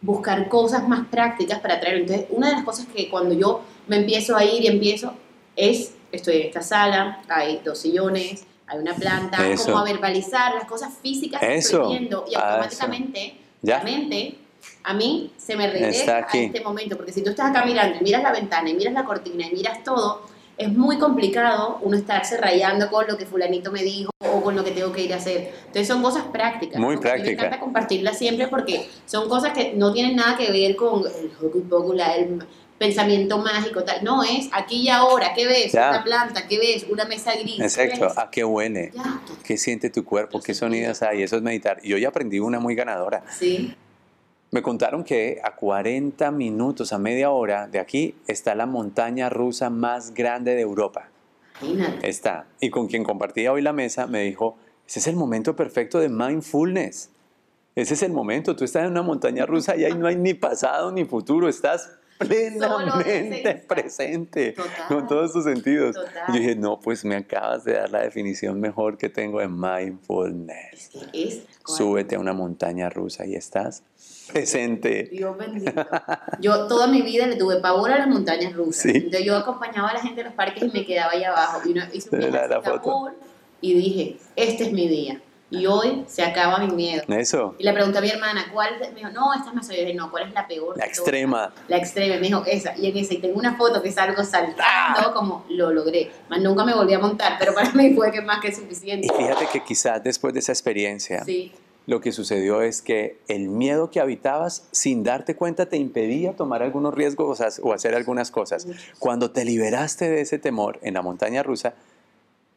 A: buscar cosas más prácticas para traer. Entonces, una de las cosas que cuando yo me empiezo a ir y empiezo es, estoy en esta sala, hay dos sillones, hay una planta, como a verbalizar las cosas físicas que estoy viendo y ah, automáticamente la mente a mí se me regresa a este momento, porque si tú estás acá mirando y miras la ventana y miras la cortina y miras todo, es muy complicado uno estarse rayando con lo que fulanito me dijo o con lo que tengo que ir a hacer. Entonces son cosas prácticas.
B: Muy prácticas. Me
A: encanta compartirlas siempre porque son cosas que no tienen nada que ver con el hockey el pensamiento mágico, tal. No, es aquí y ahora. ¿Qué ves? Una planta. ¿Qué ves? Una mesa gris.
B: Exacto. ¿A qué huele? ¿Qué siente tu cuerpo? ¿Qué sonidos hay? Eso es meditar. Y hoy aprendí una muy ganadora.
A: Sí.
B: Me contaron que a 40 minutos, a media hora de aquí, está la montaña rusa más grande de Europa. Está. Y con quien compartía hoy la mesa me dijo, ese es el momento perfecto de mindfulness. Ese es el momento. Tú estás en una montaña rusa y ahí no hay ni pasado ni futuro. Estás plenamente presente con todos tus sentidos. Y yo dije, no, pues me acabas de dar la definición mejor que tengo de mindfulness. Súbete a una montaña rusa y estás presente.
A: Dios bendito. Yo toda mi vida le tuve pavor a las montañas rusas. Entonces yo acompañaba a la gente en los parques y me quedaba ahí abajo. Y hice un y dije, este es mi día y hoy se acaba mi miedo.
B: Eso.
A: Y le pregunté a mi hermana, ¿cuál? Me dijo, no, esta soy. Yo dije, no, ¿cuál es la peor?
B: La extrema.
A: La extrema. Me dijo, esa. Y en esa, y tengo una foto que salgo saltando, ¡Ah! como lo logré. Más nunca me volví a montar, pero para mí fue que más que suficiente.
B: Y fíjate que quizás después de esa experiencia, lo que sucedió es que el miedo que habitabas, sin darte cuenta, te impedía tomar algunos riesgos o hacer algunas cosas. Cuando te liberaste de ese temor en la montaña rusa,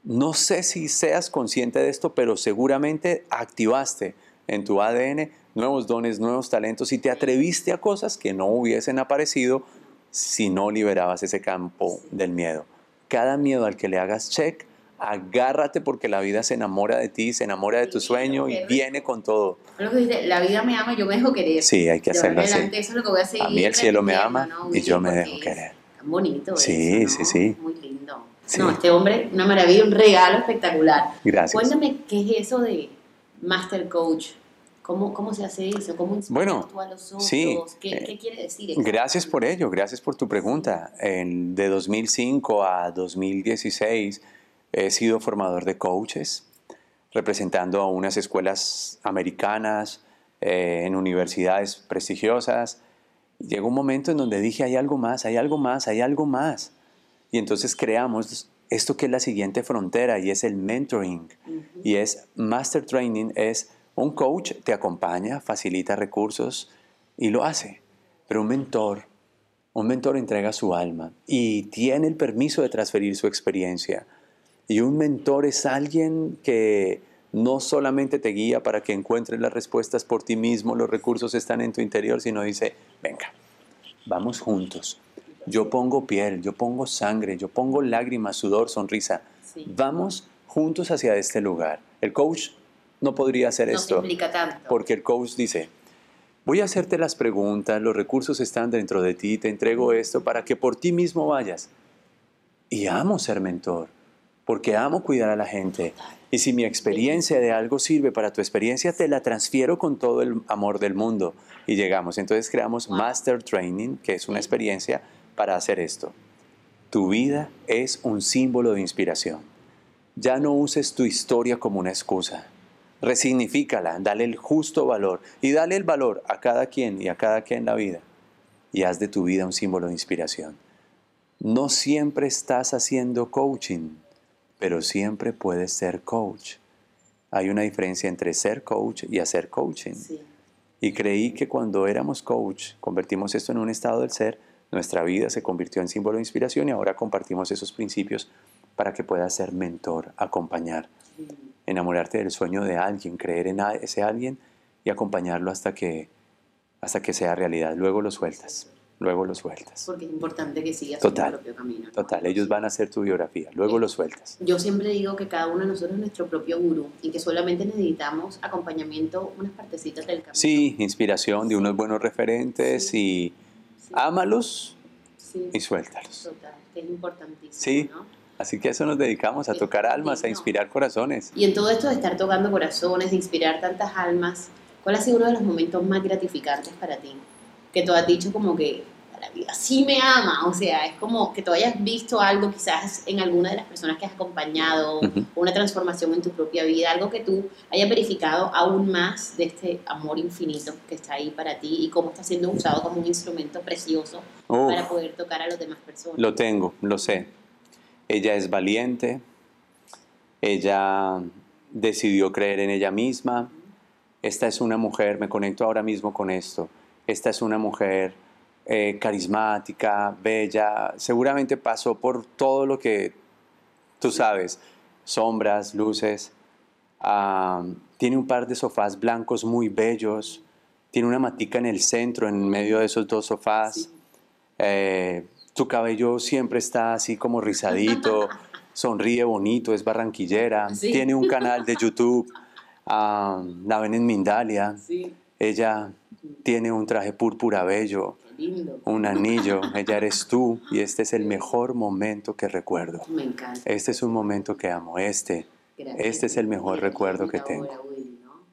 B: no sé si seas consciente de esto, pero seguramente activaste en tu ADN nuevos dones, nuevos talentos y te atreviste a cosas que no hubiesen aparecido si no liberabas ese campo del miedo. Cada miedo al que le hagas check, agárrate porque la vida se enamora de ti, se enamora de tu sueño y viene con todo.
A: la vida me ama, yo me dejo querer.
B: Sí, hay que hacerlo así.
A: Eso es lo que voy a, seguir
B: a mí el cielo me ama y yo me dejo querer.
A: Tan bonito.
B: Sí, sí, sí.
A: Muy lindo. No, este hombre, una maravilla, un regalo espectacular.
B: Gracias.
A: Cuéntame qué es eso de Master Coach. ¿Cómo, cómo se hace eso? ¿Cómo
B: bueno,
A: tú a los otros?
B: Sí,
A: ¿Qué,
B: eh,
A: ¿Qué, quiere decir?
B: Gracias por ello, gracias por tu pregunta. En, de 2005 a 2016 he sido formador de coaches, representando a unas escuelas americanas, eh, en universidades prestigiosas. llegó un momento en donde dije, hay algo más, hay algo más, hay algo más. Y entonces creamos esto que es la siguiente frontera y es el mentoring. Y es Master Training, es un coach te acompaña, facilita recursos y lo hace. Pero un mentor, un mentor entrega su alma y tiene el permiso de transferir su experiencia. Y un mentor es alguien que no solamente te guía para que encuentres las respuestas por ti mismo, los recursos están en tu interior, sino dice, venga, vamos juntos yo pongo piel, yo pongo sangre, yo pongo lágrimas, sudor, sonrisa. Vamos juntos hacia este lugar. El coach no podría hacer
A: no
B: esto.
A: tanto.
B: Porque el coach dice, voy a hacerte las preguntas, los recursos están dentro de ti, te entrego esto para que por ti mismo vayas. Y amo ser mentor, porque amo cuidar a la gente. Y si mi experiencia de algo sirve para tu experiencia, te la transfiero con todo el amor del mundo. Y llegamos. Entonces creamos Master Training, que es una experiencia para hacer esto. Tu vida es un símbolo de inspiración. Ya no uses tu historia como una excusa. Resignifícala, dale el justo valor y dale el valor a cada quien y a cada quien en la vida. Y haz de tu vida un símbolo de inspiración. No siempre estás haciendo coaching, pero siempre puedes ser coach. Hay una diferencia entre ser coach y hacer coaching. Y creí que cuando éramos coach, convertimos esto en un estado del ser, nuestra vida se convirtió en símbolo de inspiración y ahora compartimos esos principios para que puedas ser mentor, acompañar, enamorarte del sueño de alguien, creer en ese alguien y acompañarlo hasta que, hasta que sea realidad. Luego lo sueltas. luego lo sueltas.
A: Porque es importante que sigas
B: Total,
A: tu propio camino. ¿no?
B: Total, ellos van a hacer tu biografía, luego lo sueltas.
A: Yo siempre digo que cada uno de nosotros es nuestro propio gurú y que solamente necesitamos acompañamiento, unas partecitas del camino.
B: Sí, inspiración de unos buenos referentes y ámalos
A: sí,
B: y suéltalos.
A: total, que es importantísimo,
B: Sí.
A: ¿no?
B: Así que a eso nos dedicamos, a
A: Es
B: tocar almas, a inspirar corazones.
A: Y en todo esto de estar tocando corazones, de inspirar tantas almas, ¿cuál ha sido uno de los momentos más gratificantes para ti? Que tú has dicho como que la vida sí me ama, o sea, es como que tú hayas visto algo quizás en alguna de las personas que has acompañado, una transformación en tu propia vida, algo que tú hayas verificado aún más de este amor infinito que está ahí para ti y cómo está siendo usado como un instrumento precioso para poder tocar a las demás personas.
B: lo tengo, lo sé. Ella es valiente, ella decidió creer en ella misma. Esta es una mujer, me conecto ahora mismo con esto, esta es una mujer eh, carismática, bella, seguramente pasó por todo lo que tú sabes, sombras, luces. Ah, tiene un par de sofás blancos muy bellos, tiene una matica en el centro, en medio de esos dos sofás.
A: Sí.
B: Eh, tu cabello siempre está así como rizadito, sonríe bonito, es barranquillera,
A: Sí.
B: tiene un canal de YouTube, ah, la ven en Mindalia,
A: Sí,
B: ella tiene un traje púrpura bello,
A: lindo.
B: un anillo, ella eres tú y este es el mejor momento que recuerdo.
A: Me encanta.
B: Este es un momento que amo, este.
A: Gracias.
B: Este es el mejor
A: Mira,
B: recuerdo que
A: ahora,
B: tengo.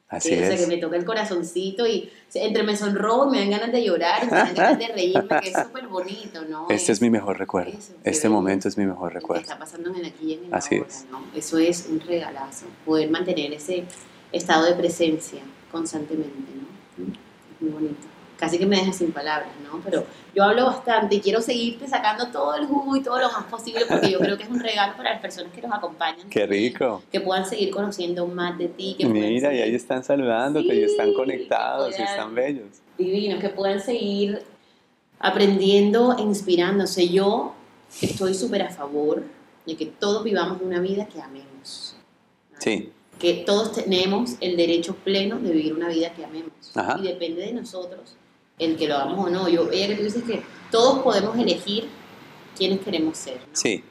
B: Así
A: Que, o sea,
B: es.
A: que me toca el corazoncito y entre me sonrojo y me dan ganas de llorar me dan ganas de reírme, que es súper bonito, ¿no?
B: Este es mi mejor recuerdo.
A: Eso,
B: Este
A: bello.
B: momento es mi mejor recuerdo.
A: está pasando en el aquí y en el
B: Así
A: ahora,
B: es.
A: ¿no? Eso es un regalazo, poder mantener ese estado de presencia constantemente, ¿no? Es muy bonito. Casi que me deja sin palabras, ¿no? Pero yo hablo bastante y quiero seguirte sacando todo el jugo y todo lo más posible porque yo creo que es un regalo para las personas que nos acompañan.
B: Qué rico.
A: Que puedan seguir conociendo más de ti. Que
B: Mira, y
A: seguir-
B: ahí están saludándote y
A: Sí,
B: están
A: que
B: conectados y
A: puedan-
B: están bellos.
A: divinos, que puedan seguir aprendiendo e inspirándose. Yo estoy súper a favor de que todos vivamos una vida que amemos. ¿no?
B: Sí,
A: Que todos tenemos el derecho pleno de vivir una vida que amemos.
B: Ajá.
A: Y depende de nosotros el que lo hagamos o no. Yo, ella que tú dices que todos podemos elegir quiénes queremos ser. ¿no?
B: sí.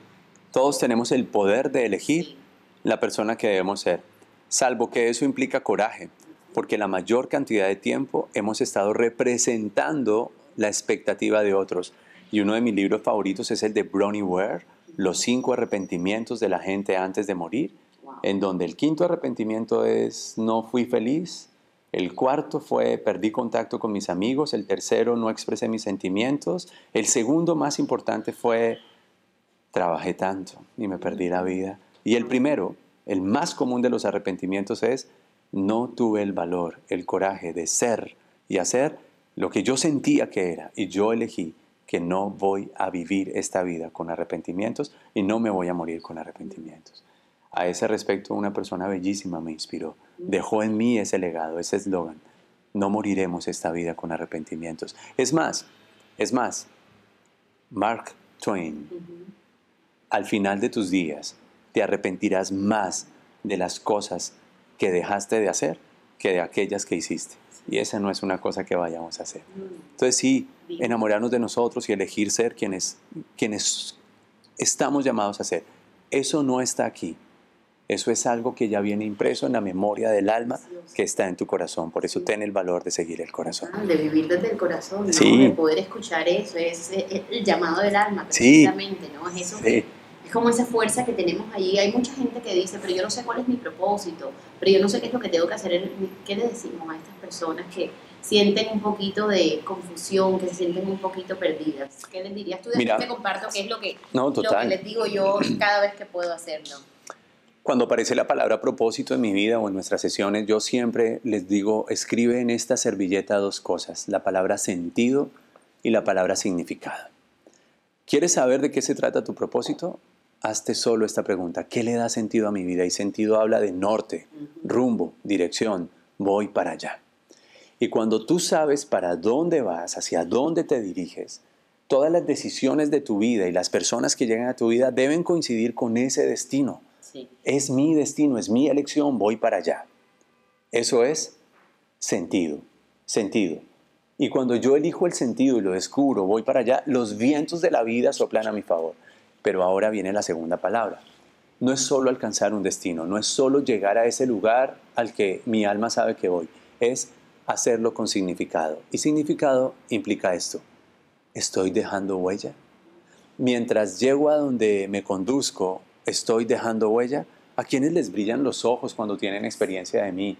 B: Todos tenemos el poder de elegir
A: Sí.
B: la persona que debemos ser, salvo que eso implica coraje, porque la mayor cantidad de tiempo hemos estado representando la expectativa de otros. Y uno de mis libros favoritos es el de Bronnie Ware, Los cinco arrepentimientos de la gente antes de morir,
A: Wow.
B: en donde el quinto arrepentimiento es no fui feliz, el cuarto fue perdí contacto con mis amigos, el tercero no expresé mis sentimientos, el segundo más importante fue trabajé tanto y me perdí la vida. Y el primero, el más común de los arrepentimientos es no tuve el valor, el coraje de ser y hacer lo que yo sentía que era y yo elegí que no voy a vivir esta vida con arrepentimientos y no me voy a morir con arrepentimientos. A ese respecto, una persona bellísima me inspiró. Dejó en mí ese legado, ese eslogan. No moriremos esta vida con arrepentimientos. Es más, es más, Mark Twain, al final de tus días, te arrepentirás más de las cosas que dejaste de hacer que de aquellas que hiciste. Y esa no es una cosa que vayamos a hacer. Entonces sí, enamorarnos de nosotros y elegir ser quienes, quienes estamos llamados a ser. Eso no está aquí. Eso es algo que ya viene impreso en la memoria del alma que está en tu corazón. Por eso
A: Sí.
B: ten el valor de seguir el corazón.
A: Ah, de vivir desde el corazón, ¿no?
B: Sí.
A: De poder escuchar eso, es, el llamado del alma,
B: Sí.
A: precisamente, ¿no? Es eso
B: Sí.
A: que, es como esa fuerza que tenemos ahí. Hay mucha gente que dice, pero yo no sé cuál es mi propósito, pero yo no sé qué es lo que tengo que hacer. ¿Qué le decimos a estas personas que sienten un poquito de confusión, que se sienten un poquito perdidas? ¿Qué les dirías tú? Después
B: Mira.
A: te comparto qué es lo que,
B: No,
A: lo que les digo yo cada vez que puedo hacerlo.
B: Cuando aparece la palabra propósito en mi vida o en nuestras sesiones, yo siempre les digo, escribe en esta servilleta dos cosas, la palabra sentido y la palabra significado. ¿Quieres saber de qué se trata tu propósito? Hazte solo esta pregunta, ¿qué le da sentido a mi vida? Y sentido habla de norte, rumbo, dirección, voy para allá. Y cuando tú sabes para dónde vas, hacia dónde te diriges, todas las decisiones de tu vida y las personas que llegan a tu vida deben coincidir con ese destino. Es mi destino, es mi elección, voy para allá. Eso es sentido, sentido. Y cuando yo elijo el sentido y lo descubro, voy para allá, los vientos de la vida soplan a mi favor. Pero ahora viene la segunda palabra. No es solo alcanzar un destino, no es solo llegar a ese lugar al que mi alma sabe que voy, es hacerlo con significado. Y significado implica esto. ¿Estoy dejando huella? Mientras llego a donde me conduzco, ¿estoy dejando huella? ¿A quienes les brillan los ojos cuando tienen experiencia de mí?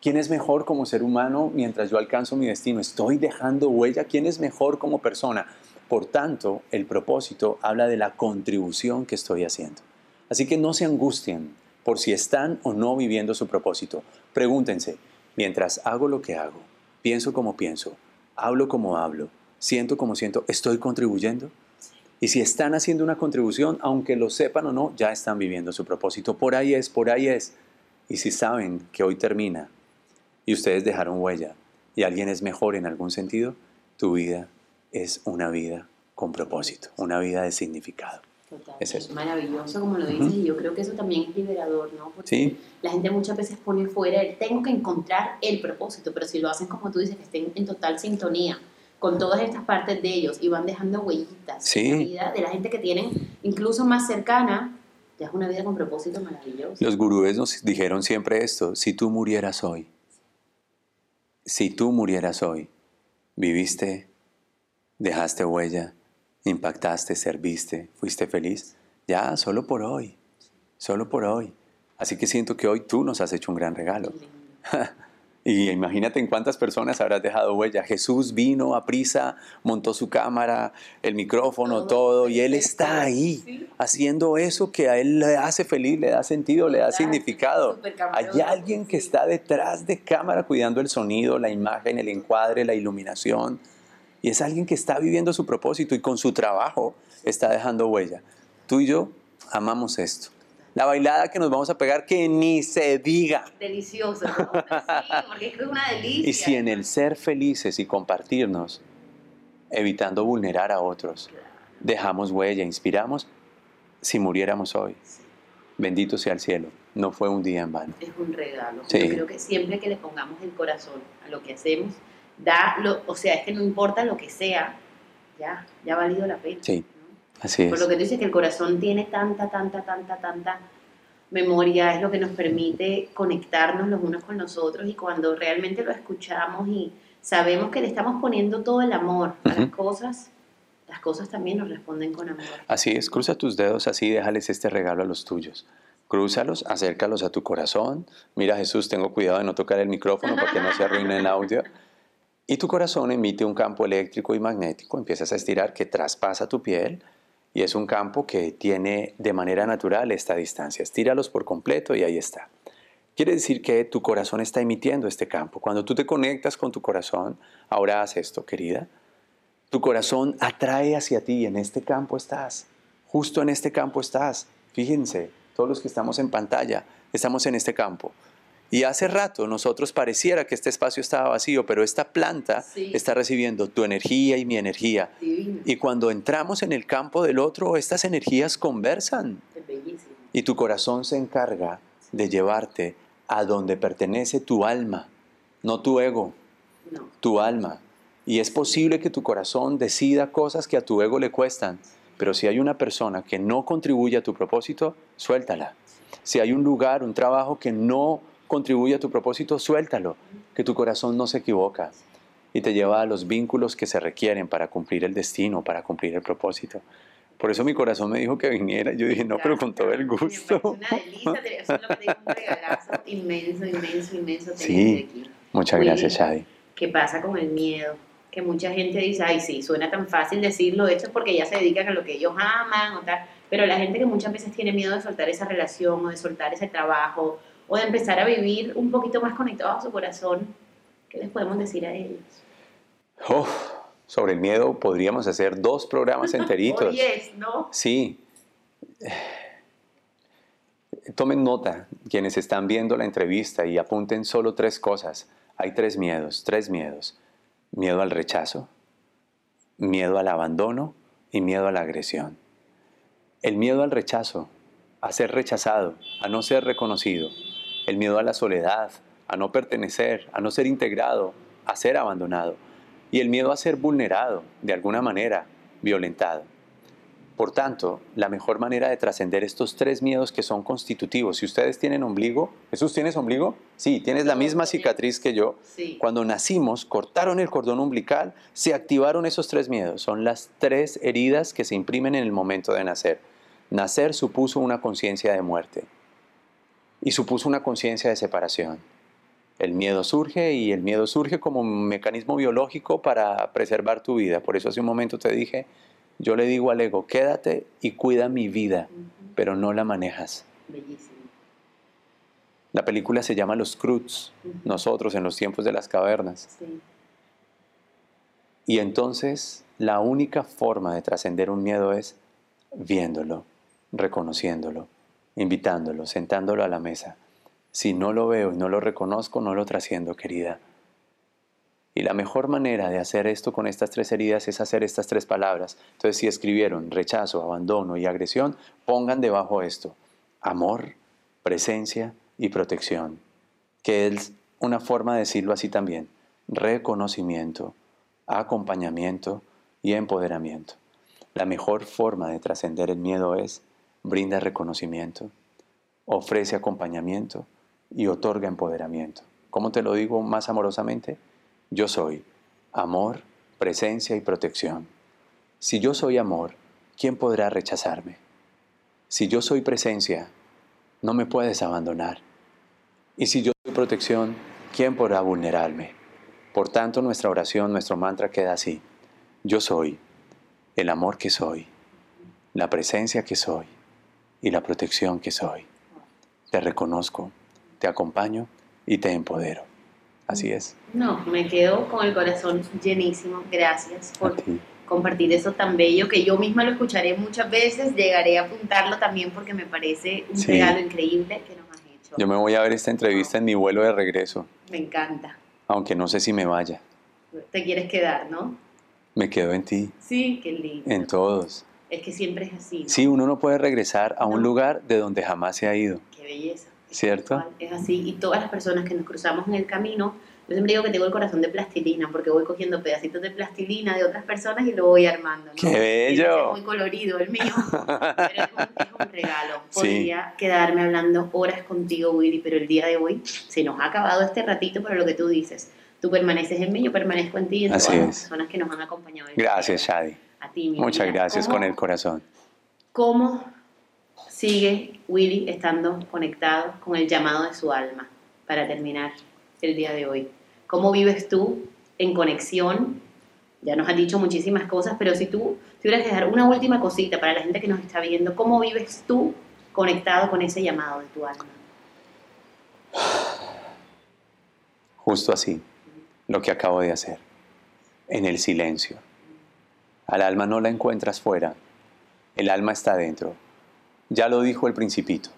B: ¿Quién es mejor como ser humano mientras yo alcanzo mi destino? ¿Estoy dejando huella? ¿Quién es mejor como persona? Por tanto, el propósito habla de la contribución que estoy haciendo. Así que no se angustien por si están o no viviendo su propósito. Pregúntense, mientras hago lo que hago, pienso como pienso, hablo como hablo, siento como siento, ¿estoy contribuyendo? Y si están haciendo una contribución, aunque lo sepan o no, ya están viviendo su propósito. Por ahí es, por ahí es. Y si saben que hoy termina y ustedes dejaron huella y alguien es mejor en algún sentido, tu vida es una vida con propósito, una vida de significado.
A: Total. Es, maravilloso como lo dices y yo creo que eso también es liberador, ¿no? Porque
B: sí.
A: la gente muchas veces pone fuera el tengo que encontrar el propósito, pero si lo hacen como tú dices, que estén en total sintonía con todas estas partes de ellos y van dejando huellitas
B: sí.
A: en la vida de la gente que tienen incluso más cercana, ya es una vida con propósito maravilloso.
B: Los gurúes nos dijeron siempre esto, si tú murieras hoy, si tú murieras hoy, viviste, dejaste huella, impactaste, serviste, fuiste feliz, ya solo por hoy, solo por hoy. Así que siento que hoy tú nos has hecho un gran regalo. y imagínate en cuántas personas habrás dejado huella. Jesús vino a prisa, montó su cámara, el micrófono, todo, y Él está ahí haciendo eso que a Él le hace feliz, le da sentido, le da significado. Hay alguien que está detrás de cámara cuidando el sonido, la imagen, el encuadre, la iluminación. Y es alguien que está viviendo su propósito y con su trabajo está dejando huella. Tú y yo amamos esto. La bailada que nos vamos a pegar que ni se diga.
A: Delicioso, ¿no? Sí, porque es una delicia.
B: Y si en el ser felices y compartirnos, evitando vulnerar a otros, dejamos huella, inspiramos, si muriéramos hoy, bendito sea el cielo, no fue un día en vano.
A: Es un regalo.
B: Sí.
A: Yo creo que siempre que le pongamos el corazón a lo que hacemos, da, lo, o sea, es que no importa lo que sea, ya, ya ha valido la pena.
B: Sí, así
A: Por
B: es.
A: lo que tú dices que el corazón tiene tanta, tanta, tanta, tanta memoria, es lo que nos permite conectarnos los unos con los otros y cuando realmente lo escuchamos y sabemos que le estamos poniendo todo el amor a las
B: Ujú.
A: cosas, las cosas también nos responden con amor.
B: Así es, cruza tus dedos así, déjales este regalo a los tuyos. Crúzalos, acércalos a tu corazón. Mira, Jesús, tengo cuidado de no tocar el micrófono para que no se arruine el audio. Y tu corazón emite un campo eléctrico y magnético, empiezas a estirar que traspasa tu piel y es un campo que tiene de manera natural esta distancia. Estíralos por completo y ahí está. Quiere decir que tu corazón está emitiendo este campo. Cuando tú te conectas con tu corazón, ahora haz esto, querida. Tu corazón atrae hacia ti y en este campo estás. Justo en este campo estás. Fíjense, todos los que estamos en pantalla, estamos en este campo. Y hace rato nosotros pareciera que este espacio estaba vacío, pero esta planta
A: Sí.
B: está recibiendo tu energía y mi energía.
A: Divino,
B: Y cuando entramos en el campo del otro, estas energías conversan y tu corazón se encarga de llevarte a donde pertenece tu alma, no tu ego,
A: No,
B: tu alma. Y es posible que tu corazón decida cosas que a tu ego le cuestan, pero si hay una persona que no contribuye a tu propósito, suéltala. Si hay un lugar, un trabajo que no contribuye a tu propósito, suéltalo, que tu corazón no se equivoca y te lleva a los vínculos que se requieren para cumplir el destino, para cumplir el propósito. Por eso mi corazón me dijo que viniera. Yo dije, no, pero con todo el gusto.
A: una delicia, eso es lo que te digo, un regalazo inmenso, inmenso, inmenso
B: Sí.
A: aquí.
B: Muchas gracias. Shadi.
A: ¿Qué pasa con el miedo? Que mucha gente dice, ay, sí, suena tan fácil decirlo, esto es porque ya se dedican a lo que ellos aman o tal. Pero la gente que muchas veces tiene miedo de soltar esa relación o de soltar ese trabajo o de empezar a vivir un poquito más conectado a su corazón, ¿qué les podemos decir a ellos?
B: Uf, sobre el miedo podríamos hacer dos programas enteritos.
A: Oye, es, ¿no?
B: Sí. Tomen nota quienes están viendo la entrevista y apunten solo tres cosas. Hay tres miedos, tres miedos. Miedo al rechazo, miedo al abandono y miedo a la agresión. El miedo al rechazo, a ser rechazado, a no ser reconocido. El miedo a la soledad, a no pertenecer, a no ser integrado, a ser abandonado. y el miedo a ser vulnerado, de alguna manera, violentado. Por tanto, la mejor manera de trascender estos tres miedos que son constitutivos, si ustedes tienen ombligo, ¿Jesús tienes ombligo? Sí, tienes la misma cicatriz que yo. Cuando nacimos, cortaron el cordón umbilical, se activaron esos tres miedos. Son las tres heridas que se imprimen en el momento de nacer. Nacer supuso una conciencia de muerte y supuso una conciencia de separación. El miedo surge y el miedo surge como un mecanismo biológico para preservar tu vida. Por eso hace un momento te dije, yo le digo al ego, quédate y cuida mi vida, pero no la manejas. Bellísimo. La película se llama Los Cruz, nosotros en los tiempos de las cavernas. Sí. Y entonces la única forma de trascender un miedo es viéndolo, reconociéndolo, invitándolo, sentándolo a la mesa. Si no lo veo y no lo reconozco, no lo trasciendo, querida. Y la mejor manera de hacer esto con estas tres heridas es hacer estas tres palabras. Entonces, si escribieron rechazo, abandono y agresión, pongan debajo esto, amor, presencia y protección, que es una forma de decirlo así también, reconocimiento, acompañamiento y empoderamiento. La mejor forma de trascender el miedo es brinda reconocimiento, ofrece acompañamiento y otorga empoderamiento. ¿Cómo te lo digo más amorosamente? Yo soy amor, presencia y protección. Si yo soy amor, ¿quién podrá rechazarme? Si yo soy presencia, no me puedes abandonar. Y si yo soy protección, ¿quién podrá vulnerarme? Por tanto, nuestra oración, nuestro mantra queda así. Yo soy el amor que soy, la presencia que soy y la protección que soy. Te reconozco, te acompaño y te empodero. Así es.
A: No, me quedo con el corazón llenísimo. Gracias por compartir eso tan bello que yo misma lo escucharé muchas veces. Llegaré a apuntarlo también porque me parece un regalo increíble que nos has hecho.
B: Yo me voy a ver esta entrevista en mi vuelo de regreso.
A: Me encanta.
B: Aunque no sé si me vaya.
A: Te quieres quedar, ¿no?
B: Me quedo en ti.
A: Sí, qué lindo.
B: En todos.
A: Es que siempre es así.
B: Sí, uno no puede regresar a un lugar de donde jamás se ha ido.
A: Qué belleza.
B: ¿Cierto?
A: Es así. Y todas las personas que nos cruzamos en el camino, yo siempre digo que tengo el corazón de plastilina, porque voy cogiendo pedacitos de plastilina de otras personas y lo voy armando.
B: ¡Qué bello!
A: Es muy colorido el mío, pero es un, regalo. Podría quedarme hablando horas contigo, Willy, pero el día de hoy se nos ha acabado este ratito para lo que tú dices. Tú permaneces en mí, yo permanezco en ti y en todas las personas que nos han acompañado.
B: Gracias, Shadi. A ti, mi Muchas gracias con el corazón.
A: ¿Cómo sigue Willy estando conectado con el llamado de su alma para terminar el día de hoy? ¿Cómo vives tú en conexión? Ya nos has dicho muchísimas cosas, pero si tú tuvieras que dejar una última cosita para la gente que nos está viendo, ¿cómo vives tú conectado con ese llamado de tu alma?
B: Justo así, lo que acabo de hacer, en el silencio. Al alma no la encuentras fuera, el alma está dentro. Ya lo dijo el principito,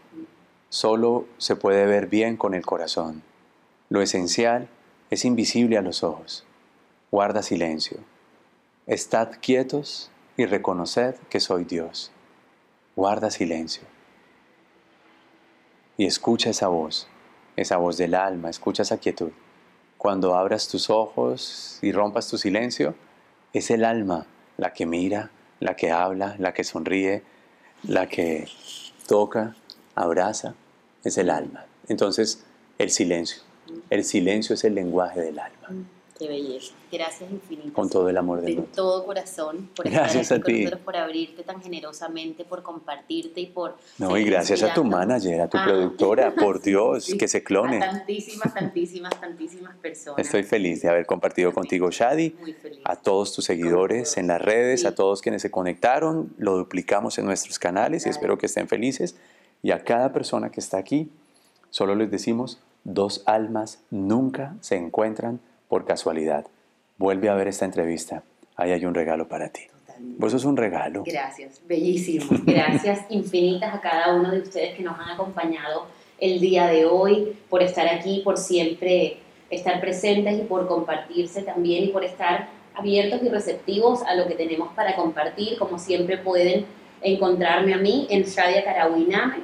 B: solo se puede ver bien con el corazón. Lo esencial es invisible a los ojos. Guarda silencio. Estad quietos y reconoced que soy Dios. Guarda silencio. Y escucha esa voz, esa voz del alma, escucha esa quietud. Cuando abras tus ojos y rompas tu silencio, es el alma la que mira, la que habla, la que sonríe, la que toca, abraza, es el alma. Entonces, el silencio. El silencio es el lenguaje del alma.
A: Qué belleza. Gracias infinitas.
B: Con todo el amor mundo.
A: De todo corazón. Por
B: gracias
A: estar
B: a ti.
A: por abrirte tan generosamente, por compartirte y por.
B: No, y gracias a tu manager, a tu ah. productora, por Dios, que se clone.
A: A tantísimas, tantísimas, tantísimas personas.
B: Estoy feliz de haber compartido contigo, Shadi. Muy feliz. A todos tus seguidores en las redes, a todos quienes se conectaron. Lo duplicamos en nuestros canales y espero que estén felices. Y a cada persona que está aquí, solo les decimos Dos almas nunca se encuentran por casualidad. Vuelve a ver esta entrevista. Ahí hay un regalo para ti. Totalmente. Vos sos un regalo.
A: Gracias, bellísimo. Gracias infinitas a cada uno de ustedes que nos han acompañado el día de hoy, por estar aquí, por siempre estar presentes y por compartirse también y por estar abiertos y receptivos a lo que tenemos para compartir. Como siempre pueden encontrarme a mí en Shadia Karawiname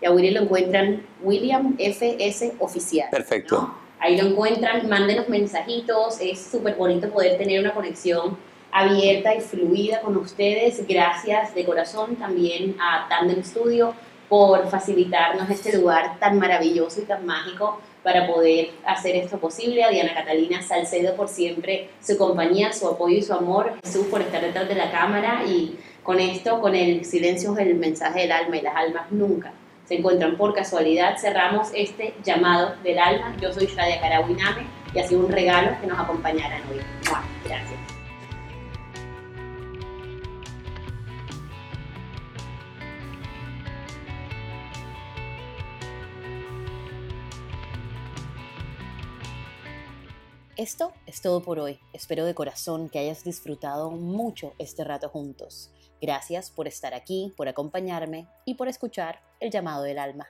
A: y a Willy lo encuentran William FS Oficial.
B: Perfecto.
A: Ahí lo encuentran, mándenos mensajitos, es súper bonito poder tener una conexión abierta y fluida con ustedes. Gracias de corazón también a Tandem Studio por facilitarnos este lugar tan maravilloso y tan mágico para poder hacer esto posible. A Diana Catalina Salcedo por siempre su compañía, su apoyo y su amor. Jesús por estar detrás de la cámara y con esto, con el silencio del mensaje del alma y las almas nunca se encuentran por casualidad. Cerramos este llamado del alma. Yo soy Shadia Karawiname y ha sido un regalo que nos acompañaran hoy. Gracias. Esto es todo por hoy. Espero de corazón que hayas disfrutado mucho este rato juntos. Gracias por estar aquí, por acompañarme y por escuchar el llamado del alma.